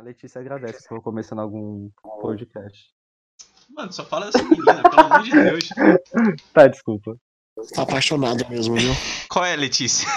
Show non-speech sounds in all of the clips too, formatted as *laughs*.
A Letícia agradece que eu vou começando algum podcast. Mano, só fala dessa menina, pelo amor de Deus. *laughs* Tá, desculpa. Tá apaixonado mesmo, viu? Qual é, Letícia?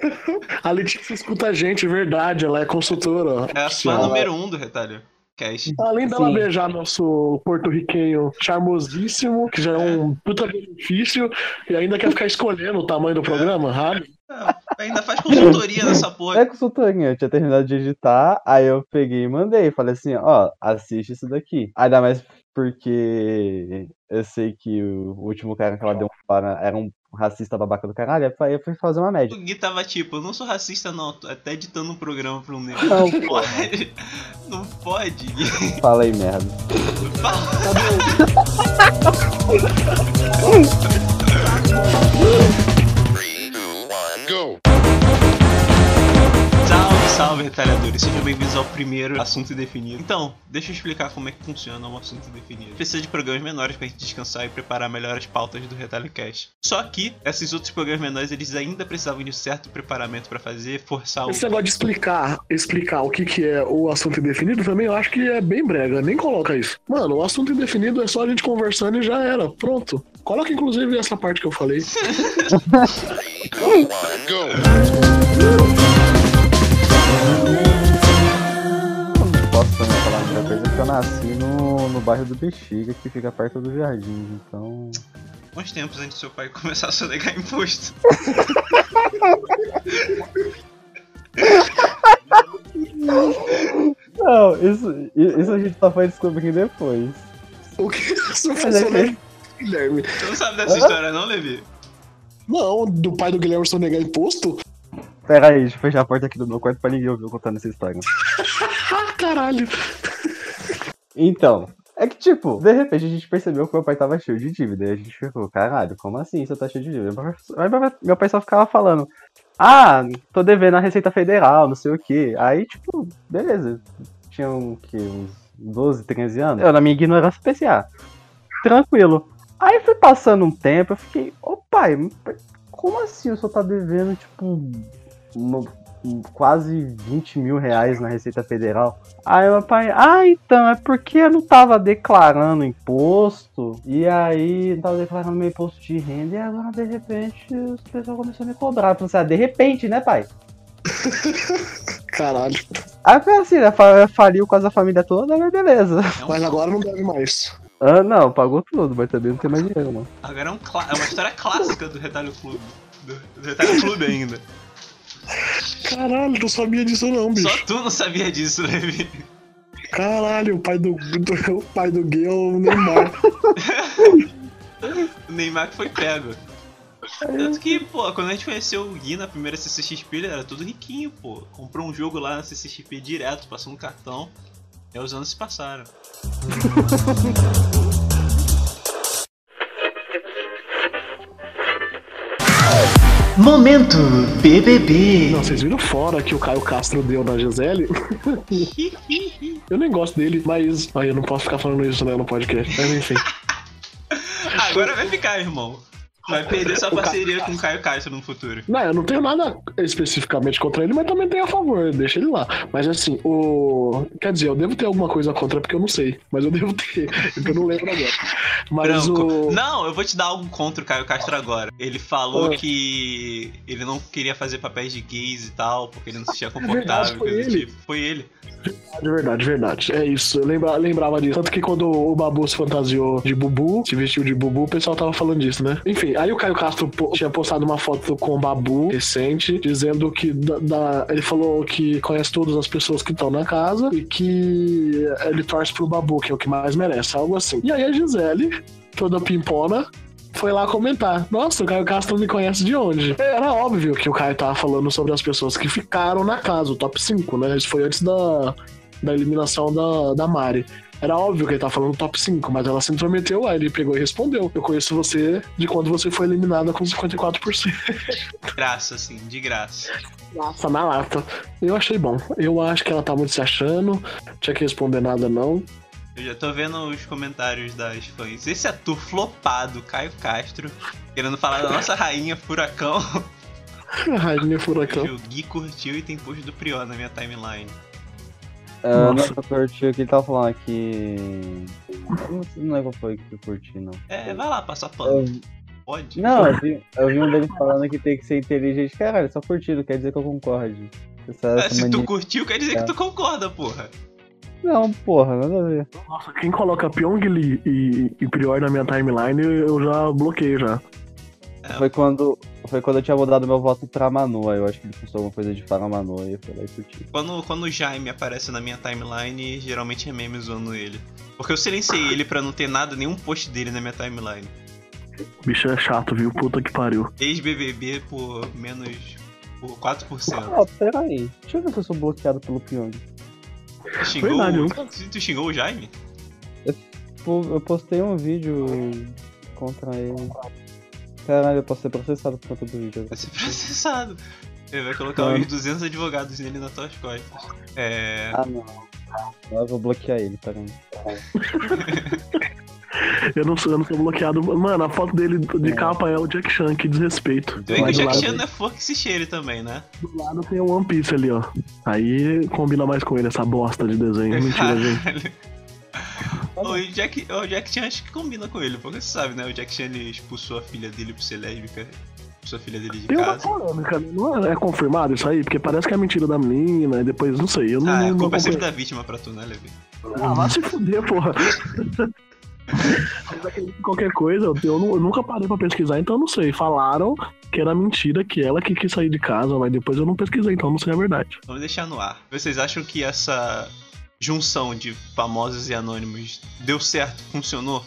*laughs* A Letícia escuta a gente, verdade. Ela é consultora. É a fã número um do Retalho Cast. Além dela Sim. beijar nosso porto-riquenho charmosíssimo, que já é um puta benefício, e ainda quer ficar escolhendo o tamanho do programa, sabe? Ah, ainda faz consultoria nessa *laughs* porra. É consultoria, eu tinha terminado de editar, aí eu peguei e mandei. Falei assim, ó, assiste isso daqui. Ainda mais porque eu sei que o último cara que ela deu um para era um racista babaca do caralho, aí eu fui fazer uma média. O Gui tava tipo, eu não sou racista não, tô até editando um programa pra um negro. Não, Não pode. *laughs* Não pode, Gui. Fala aí, merda. Fala. *laughs* Salve, salve, retalhadores. Sejam bem-vindos ao primeiro assunto definido. Então, deixa eu explicar como é que funciona um assunto definido. Precisa de programas menores pra gente descansar e preparar melhor as pautas do Retalho Cast. Só que, esses outros programas menores, eles ainda precisavam de um certo preparamento pra fazer, forçar o... Esse negócio de explicar, explicar o que, que é o assunto indefinido também eu acho que é bem brega, nem coloca isso. Mano, o assunto indefinido é só a gente conversando e já era, pronto. Coloca inclusive essa parte que eu falei. Não posso também falar muita coisa porque eu nasci no, no bairro do Bexiga, que fica perto do jardim, então. Bons tempos antes do seu pai começar a sonegar imposto. Não, isso, isso a gente só foi descobrir depois. O que isso é que- Guilherme? Você não sabe dessa história não, Levi? Não, do pai do Guilherme sonegar imposto? Pera aí, deixa eu fechar a porta aqui do meu quarto pra ninguém ouvir eu contando essa história. *laughs* Caralho. Então, é que tipo, de repente a gente percebeu que meu pai tava cheio de dívida. E a gente ficou, caralho, como assim você tá cheio de dívida? Aí meu- pai só ficava falando, ah, tô devendo a Receita Federal, não sei o que. Aí, tipo, beleza. Tinha um, que, uns 12, 13 anos. Eu, na minha ignorância, pensei, ah, tranquilo. Aí foi passando um tempo, eu fiquei, ô pai, como assim o senhor tá devendo, tipo, uma- quase 20 mil reais na Receita Federal? Aí meu pai, ah, então, é porque eu não tava declarando imposto, e aí não tava declarando meu imposto de renda, e agora de repente os pessoal começou a me cobrar. Eu assim, ah, de repente, né, pai? *laughs* Caralho. Aí foi assim, né, fa- faliu quase a família toda, mas beleza. É um- Mas agora não deve mais. Ah, não, pagou tudo, mas também não tem mais dinheiro, não. Agora é, um é uma história clássica do Retalho Clube. Do, do Retalho Clube ainda. Caralho, não sabia disso não, bicho. Só tu não sabia disso, Levi. Caralho, o pai do, do- o pai do Gui é o Neymar. *laughs* O Neymar que foi pego. Tanto que, pô, quando a gente conheceu o Gui na primeira CCXP, ele era todo riquinho, pô. Comprou um jogo lá na CCXP direto, passou um cartão. E aí os anos se passaram. Momento BBB. Não, vocês viram fora que o Caio Castro deu na Gisele? *laughs* Eu nem gosto dele, mas. Ai, eu não posso ficar falando isso né, no podcast. Mas enfim. Agora vai ficar, irmão. Vai perder sua parceria com o Caio Castro no futuro. Não, eu não tenho nada especificamente contra ele, mas também tenho a favor, deixa ele lá. Mas assim, o. Quer dizer, eu devo ter alguma coisa contra porque eu não sei. Mas eu devo ter, *laughs* porque eu não lembro agora. Mas Branco. o. Não, eu vou te dar algo contra o Caio Castro agora. Ele falou Ah. que ele não queria fazer papéis de gays e tal, porque ele não se sentia *laughs* verdade, confortável. foi coisa do ele. tipo. Foi ele. De verdade, verdade. É isso. Eu lembra, lembrava disso. Tanto que quando o Babu se fantasiou de Bubu, se vestiu de Bubu, o pessoal tava falando disso, né? Enfim, aí o Caio Castro tinha postado uma foto com o Babu recente, dizendo que da- da- ele falou que conhece todas as pessoas que estão na casa e que ele torce pro Babu, que é o que mais merece, algo assim. E aí a Gisele, toda pimpona, foi lá comentar. Nossa, o Caio Castro me conhece de onde? Era óbvio que o Caio tava falando sobre as pessoas que ficaram na casa, o top 5, né? Isso foi antes da, da eliminação da, da Mari. Era óbvio que ele tava falando top 5, mas ela se intrometeu, aí ele pegou e respondeu. Eu conheço você de quando você foi eliminada com 54%. Graça, assim, de graça. Nossa, na lata. Eu achei bom. Eu acho que ela tá muito se achando. Não tinha que responder nada, não. Eu já tô vendo os comentários das fãs. Esse ator flopado, Caio Castro, querendo falar da nossa rainha Furacão. *laughs* Rainha Furacão. O Gui curtiu e tem post do Prior na minha timeline. Ah, Nossa. não, eu curti o que ele tava falando que. Não, não é qual foi que eu curti, não. É, vai lá, passar pano. Eu- Pode? Não, eu vi, eu vi um dele falando que tem que ser inteligente. Caralho, só curtir, não quer dizer que eu concorde. Essa, É, essa se tu mania- curtiu, quer dizer É. que tu concorda, porra. Não, porra, nada a ver. Nossa, quem coloca Pyongyi e, e Prior na minha timeline, eu já bloqueio já. É. Foi quando, foi quando eu tinha mudado meu voto pra Manu, aí eu acho que ele postou alguma coisa de Fala Manu, aí eu fui lá e curti. Quando, quando o Jaime aparece na minha timeline, geralmente é meme zoando ele. Porque eu silenciei ele pra não ter nada, nenhum post dele na minha timeline. O bicho é chato, viu? Puta que pariu. Ex-BBB por menos. por 4%. Ah, pera aí. Deixa eu ver se eu sou bloqueado pelo Pyong. Tu xingou, Verdade, eu tu, tu xingou o Jaime? Pô, Eu postei um vídeo contra ele. Caralho, eu posso ser processado por conta do vídeo. Vai ser processado. Ele vai colocar Mano. uns 200 advogados nele nas tuas costas. É. Ah, não. Eu vou bloquear ele, peraí. *laughs* Eu não sou, eu não sou bloqueado. Mano, a foto dele de É. capa é o Jack Chan, que desrespeito. Vê que o Jack Chan não é que se cheire também, né? do lado tem o One Piece ali, ó. Aí combina mais com ele, essa bosta de desenho. Mentira, *laughs* gente. Caralho. O Jack, o Jack Chan acho que combina com ele, porque você sabe, né? O Jack Chan ele expulsou a filha dele por ser lésbica. Expulsou a filha dele de Tem uma casa. polêmica, né? Não é, é confirmado isso aí? Porque parece que é mentira da menina, e depois não sei. Eu não, Ah, a não culpa é sempre da vítima pra tu, né, Levi? Ah, vai se fuder, porra. *laughs* Qualquer coisa, eu, eu eu nunca parei pra pesquisar, então eu não sei. Falaram que era mentira, que ela que quis sair de casa, mas depois eu não pesquisei, então eu não sei a verdade. Vamos deixar no ar. Vocês acham que essa junção de famosos e anônimos deu certo? Funcionou?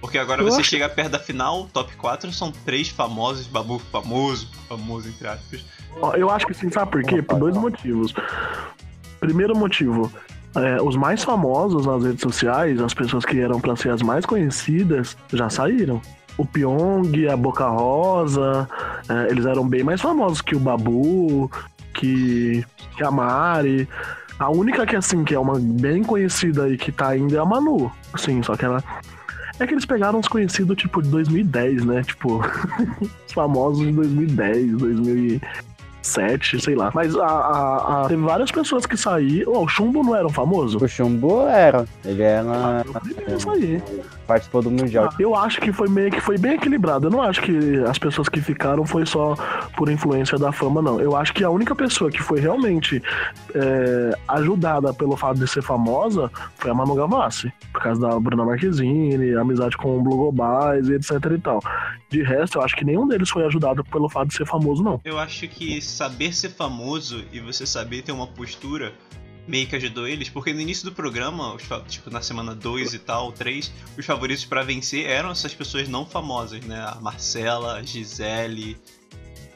Porque agora você chega perto da final, top 4 são três famosos, Babu famoso, famoso entre aspas. Eu acho que sim, sabe por quê? Por dois motivos. Primeiro motivo, é, os mais famosos nas redes sociais, as pessoas que eram pra ser as mais conhecidas, já saíram. O Pyong, a Boca Rosa, é, eles eram bem mais famosos que o Babu, que, que a Mari. A única que, assim, que é uma bem conhecida e que tá ainda é a Manu. Assim, só que ela. É que eles pegaram os conhecidos, tipo, de 2010, né? Tipo, *laughs* os famosos de 2010, 2007, sei lá. Mas a, a- a- teve várias pessoas que saíram. Ó, o Chumbo não era um famoso? O Chumbo era. Ele era. Eu primeiro a sair. Participou do Mundial. Eu acho que foi meio que foi bem equilibrado. Eu não acho que as pessoas que ficaram foi só por influência da fama, não. Eu acho que a única pessoa que foi realmente é, ajudada pelo fato de ser famosa foi a Manu Gavassi. Por causa da Bruna Marquezine, amizade com o Blue Globais e etc e tal. De resto, eu acho que nenhum deles foi ajudado pelo fato de ser famoso, não. Eu acho que saber ser famoso e você saber ter uma postura meio que ajudou eles, porque no início do programa, os tipo na semana 2 e tal, 3, os favoritos pra vencer eram essas pessoas não famosas, né? A Marcela, a Gisele,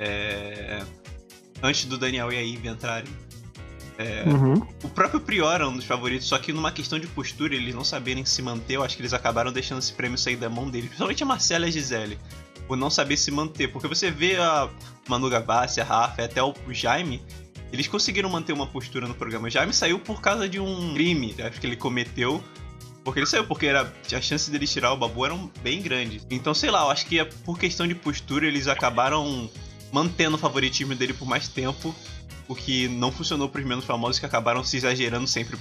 é, antes do Daniel e a Ivy entrarem. É, Uhum. o próprio Prior era um dos favoritos, só que numa questão de postura, eles não saberem se manter, eu acho que eles acabaram deixando esse prêmio sair da mão deles. Principalmente a Marcela e a Gisele. Por não saber se manter. Porque você vê a Manu Gavassi, a Rafa até o Jaime, eles conseguiram manter uma postura no programa. Jaime saiu por causa de um crime, acho que ele cometeu. Porque ele saiu, porque era, a chance dele tirar o Babu eram bem grandes. Então, sei lá, eu acho que é por questão de postura, eles acabaram mantendo o favoritismo dele por mais tempo. O que não funcionou pros menos famosos que acabaram se exagerando sempre.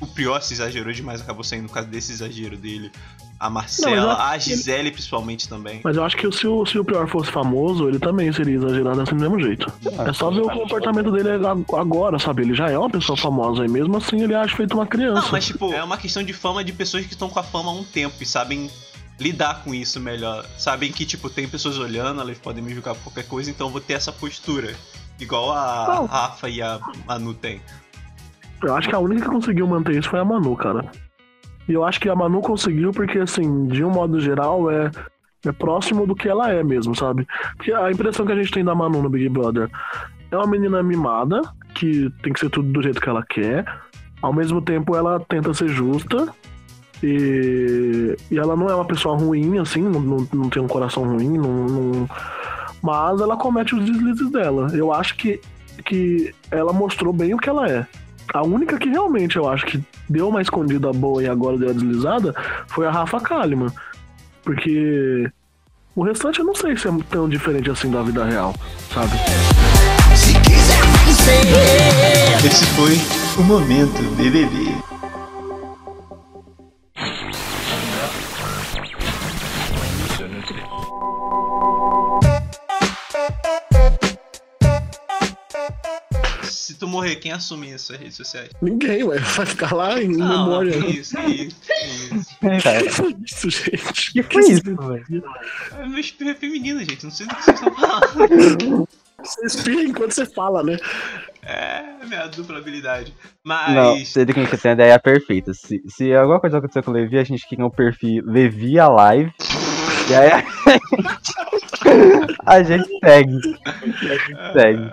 O Prior se exagerou demais, acabou saindo por causa desse exagero dele. A Marcela, Não, a que ele- Gisele principalmente também. Mas eu acho que se o, se o Prior fosse famoso, ele também seria exagerado assim do mesmo jeito. É só ver o comportamento dele ag- agora, sabe? Ele já é uma pessoa famosa e mesmo assim ele acha feito uma criança. Não, mas tipo, é uma questão de fama de pessoas que estão com a fama há um tempo e sabem lidar com isso melhor. Sabem que, tipo, tem pessoas olhando, elas podem me julgar por qualquer coisa, então eu vou ter essa postura. Igual a Não. Rafa e a Manu tem. Eu acho que a única que conseguiu manter isso foi a Manu, cara. E eu acho que a Manu conseguiu porque, assim, de um modo geral, é, é próximo do que ela é mesmo, sabe? Porque a impressão que a gente tem da Manu no Big Brother é uma menina mimada, que tem que ser tudo do jeito que ela quer. Ao mesmo tempo, ela tenta ser justa. E, e ela não é uma pessoa ruim, assim, não, não, tem um coração ruim, não, não- mas ela comete os deslizes dela. Eu acho que, que ela mostrou bem o que ela é. A única que realmente eu acho que deu uma escondida boa e agora deu a deslizada foi a Rafa Kalimann. Porque o restante eu não sei se é tão diferente assim da vida real, sabe? Esse foi O momento BBB. Se tu morrer, quem assume isso nas redes sociais? Ninguém, ué. Vai ficar lá em Não, memória. que isso, que isso, que isso. Que *laughs* foi isso, gente? que foi isso, velho? É meu espirro é feminino, gente. Não sei do que vocês estão falando. Você espirra enquanto você fala, né? É minha dupla habilidade. Não, Mas. sei do que a gente tem a ideia perfeita. Se, se alguma coisa aconteceu com o Levi, a gente cria um perfil Levi a live. E aí a *laughs* gente, a gente segue. A gente segue.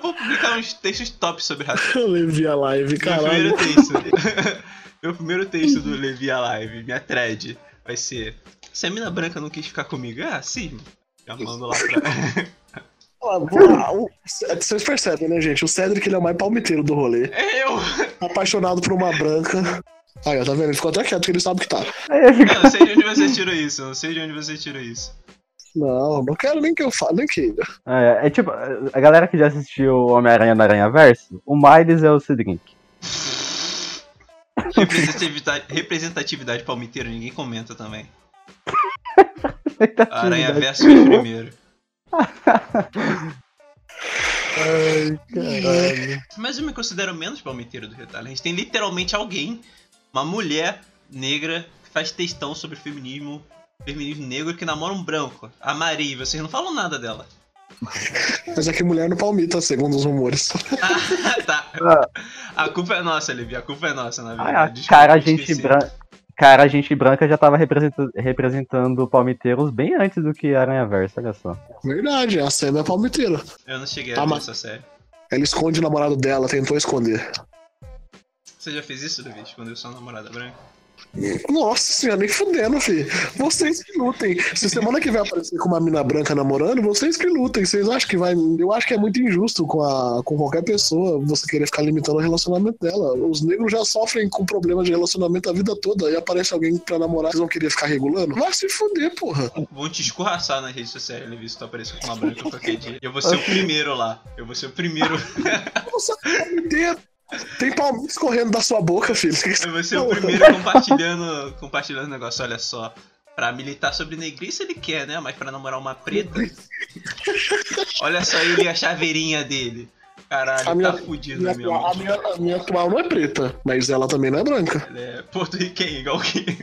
Eu vou publicar uns textos top sobre racismo. *laughs* Eu levei a live, Meu primeiro texto. *laughs* Meu primeiro texto do Levi a Live, minha thread, vai ser. Se a mina branca não quis ficar comigo, ah, sim. Já mando lá pra. *laughs* O- Vocês percebem, né, gente? O Cedric ele é o mais palmiteiro do rolê. É eu! Apaixonado por uma branca. Aí, ó, tá vendo? Ele ficou até quieto porque ele sabe que tá. Eu não sei de onde você tirou isso, eu não sei de onde você tirou isso. Não, não quero nem que eu fale, nem queira. É, é tipo, a galera que já assistiu Homem-Aranha no Aranha Verso, o Miles é o Cedric. *laughs* Representatividade, representatividade palmiteira, ninguém comenta também. *laughs* Aranha Verso fez primeiro. Ai, caralho. Mas eu me considero menos palmiteiro do retalho. A gente tem literalmente alguém, uma mulher negra, que faz textão sobre feminismo, feminismo negro, que namora um branco. A Marie, vocês não falam nada dela. *laughs* Mas é que mulher no palmita, segundo os rumores. Ah, *laughs* tá. Ah. A culpa é nossa, Levi. A culpa é nossa, na Ah, verdade. Desculpa, cara, a gente branca. Cara, a gente branca já tava representando, representando palmiteiros bem antes do que Aranha Verso, olha só. Verdade, a Sam é palmiteira. Eu não cheguei Tá, a ver mas- essa série. Ela esconde o namorado dela, tentou esconder. Você já fez isso, Levi? Escondeu sua namorada branca? Nossa senhora, nem fudendo, filho. Vocês que lutem. Se semana que vem aparecer com uma mina branca namorando, vocês que lutem. Vocês acham que vai. Eu acho que é muito injusto com, a... com qualquer pessoa você querer ficar limitando o relacionamento dela. Os negros já sofrem com problemas de relacionamento a vida toda. Aí aparece alguém pra namorar, vocês vão querer ficar regulando? Vai se fuder, porra. Vão te escorraçar nas redes sociais, Levi, se tu aparecer com uma branca qualquer dia. Eu vou ser o primeiro lá. Eu vou ser o primeiro. Nossa, palmiteiro. Tem palmitos correndo da sua boca, filho. Eu *laughs* vou ser o primeiro compartilhando, compartilhando o negócio, olha só. Pra militar sobre negrice ele quer, né? Mas pra namorar uma preta. Olha só ele e a chaveirinha dele. Caralho, A minha- tá fudido Minha, mesmo. a, minha, a minha atual não é preta, mas ela também não é branca. Ele é porto-riquenho, igual que.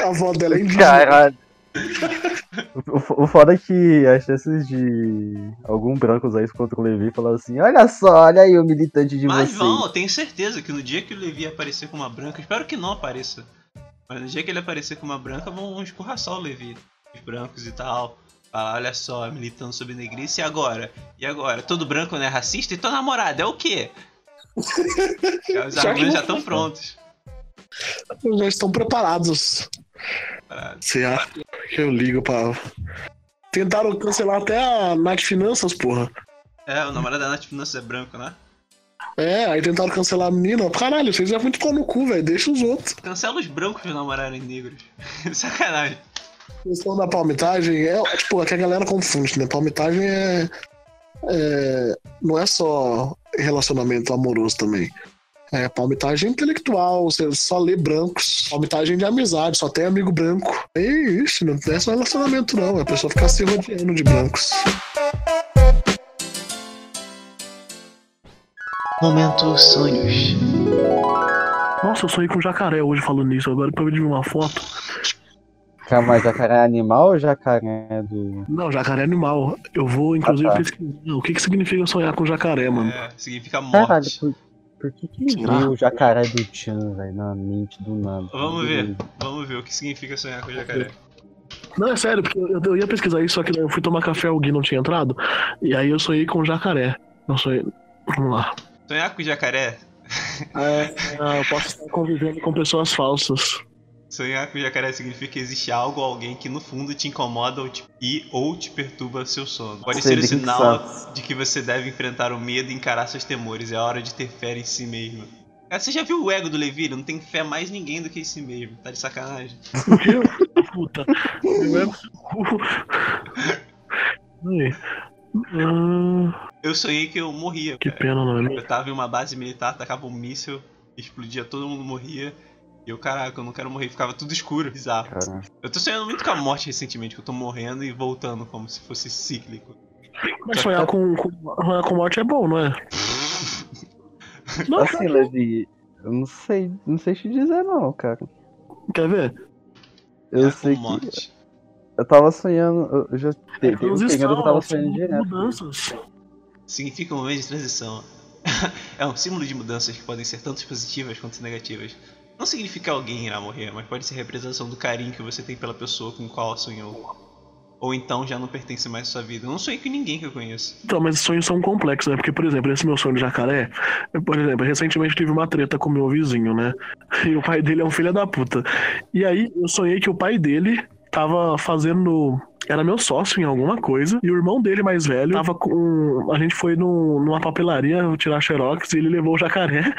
A avó dela é indígena. Caralho. O, o foda é que as chances de algum branco usar isso contra o Levi e falar assim: Olha só, olha aí o militante de Mas vocês. vão, eu tenho certeza que no dia que o Levi aparecer com uma branca, espero que não apareça. Mas no dia que ele aparecer com uma branca, vão escorraçar o Levi. Os brancos e tal. Falar, olha só, militando sobre negrice e agora? E agora? Todo branco não é racista? E tua namorada é o quê? *laughs* Os argumentos já estão prontos. Já estão preparados. Parado. Você acha que eu ligo pra. Tentaram cancelar até a Nath Finanças, porra. É, o namorado da Nath Finanças é branco, né? É, aí tentaram cancelar a menina. Caralho, vocês já muito pau no cu, velho. Deixa os outros. Cancela os brancos namorarem negros. *laughs* Sacanagem. A questão da palmitagem é, é, tipo, é que a galera confunde, né? Palmitagem é, é. Não é só relacionamento amoroso também. É palmitagem intelectual, você só lê brancos. Palmitagem de amizade, só tem amigo branco. É isso, não é só relacionamento, não. É a pessoa ficar se rodeando de brancos. Momento sonhos. Nossa, eu sonhei com jacaré hoje falando nisso. Agora pra eu ver uma foto. Calma, jacaré é animal ou jacaré é do. Não, jacaré é animal. Eu vou, inclusive, Ah, tá. pesquisar o que, que significa sonhar com jacaré, mano. É, significa Caralho, morte. por, por que que Será? veio o jacaré do Tchan, velho, na mente do nada? Vamos ver, vamos ver o que significa sonhar com jacaré. Não, é sério, porque eu, eu ia pesquisar isso, só que eu fui tomar café, o Gui não tinha entrado. E aí eu sonhei com jacaré. Não sonhei. Vamos lá. Sonhar com jacaré? É, eu posso estar convivendo com pessoas falsas. Sonhar com jacaré significa que existe algo ou alguém que no fundo te incomoda ou te, e ou te perturba seu sono. Pode ser o sinal Santos. de que você deve enfrentar o medo e encarar seus temores. É hora de ter fé em si mesmo. Cara, você já viu o ego do Levi? Ele não tem fé mais em ninguém do que em si mesmo. Tá de sacanagem. Puta. Eu é- sonhei que eu morria. que cara. pena, não é? mesmo? Eu tava em uma base militar, tacava um míssil, explodia, todo mundo morria. E eu, caraca, eu não quero morrer, ficava tudo escuro, bizarro. Cara, Eu tô sonhando muito com a morte recentemente, que eu tô morrendo e voltando como se fosse cíclico. Mas sonhar com, com, sonhar com morte é bom, não é? *laughs* Não, assim, Levi, eu não sei, não sei te dizer não, cara. quer ver? Eu É, sei com que morte. eu tava sonhando, eu- já teve Os um período que eu tava estalos, sonhando direto. Significa um momento de transição. *laughs* é um símbolo de mudanças que podem ser tanto positivas quanto negativas. Não significa alguém irá morrer, mas pode ser representação do carinho que você tem pela pessoa com qual sonhou. Ou então já não pertence mais à sua vida. Eu não sonhei com ninguém que eu conheço. Então, mas sonhos são complexos, né? Porque, por exemplo, esse meu sonho de jacaré, por exemplo, recentemente tive uma treta com meu vizinho, né? E o pai dele é um filho da puta. E aí eu sonhei que o pai dele tava fazendo. Era meu sócio em alguma coisa. E o irmão dele mais velho tava com. A gente foi num- numa papelaria tirar xerox e ele levou o jacaré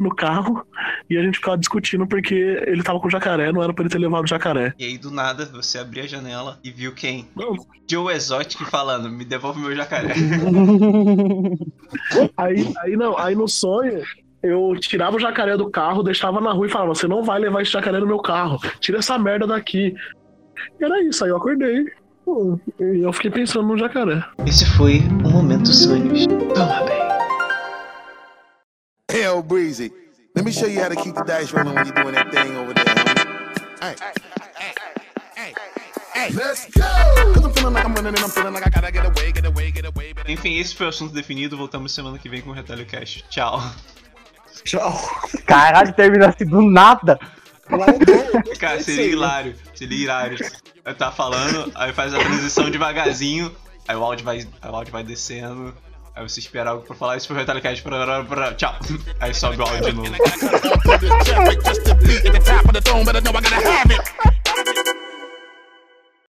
no carro. E a gente ficava discutindo porque ele tava com o jacaré, não era pra ele ter levado o jacaré. E aí do nada você abriu a janela e viu quem? Não, Joe Exotic falando, me devolve meu jacaré. *laughs* Aí, aí não, aí no sonho eu tirava o jacaré do carro, deixava na rua e falava: Você não vai levar esse jacaré no meu carro, tira essa merda daqui. Era isso, aí eu acordei. pô, E eu fiquei pensando no jacaré. Esse foi o Momento Sonhos. Toma bem. Hell breezy. Let me show you how to keep the dice rolling when you're doing that thing over there. homie. Hey. Hey, let's go! Cause I'm feeling like I'm running and I'm feeling like I gotta get away, get away, get away. Enfim, esse foi o assunto definido. Voltamos semana que vem com o Retalho Cash. Tchau. Tchau. Caralho, termina assim do nada. Cara, seria hilário. Seria hilário. Eu tá falando, aí faz a transição devagarzinho, aí o áudio vai, aí o áudio vai descendo. Aí você espera algo pra falar, isso foi o pra- Tchau. Aí sobe o áudio de novo.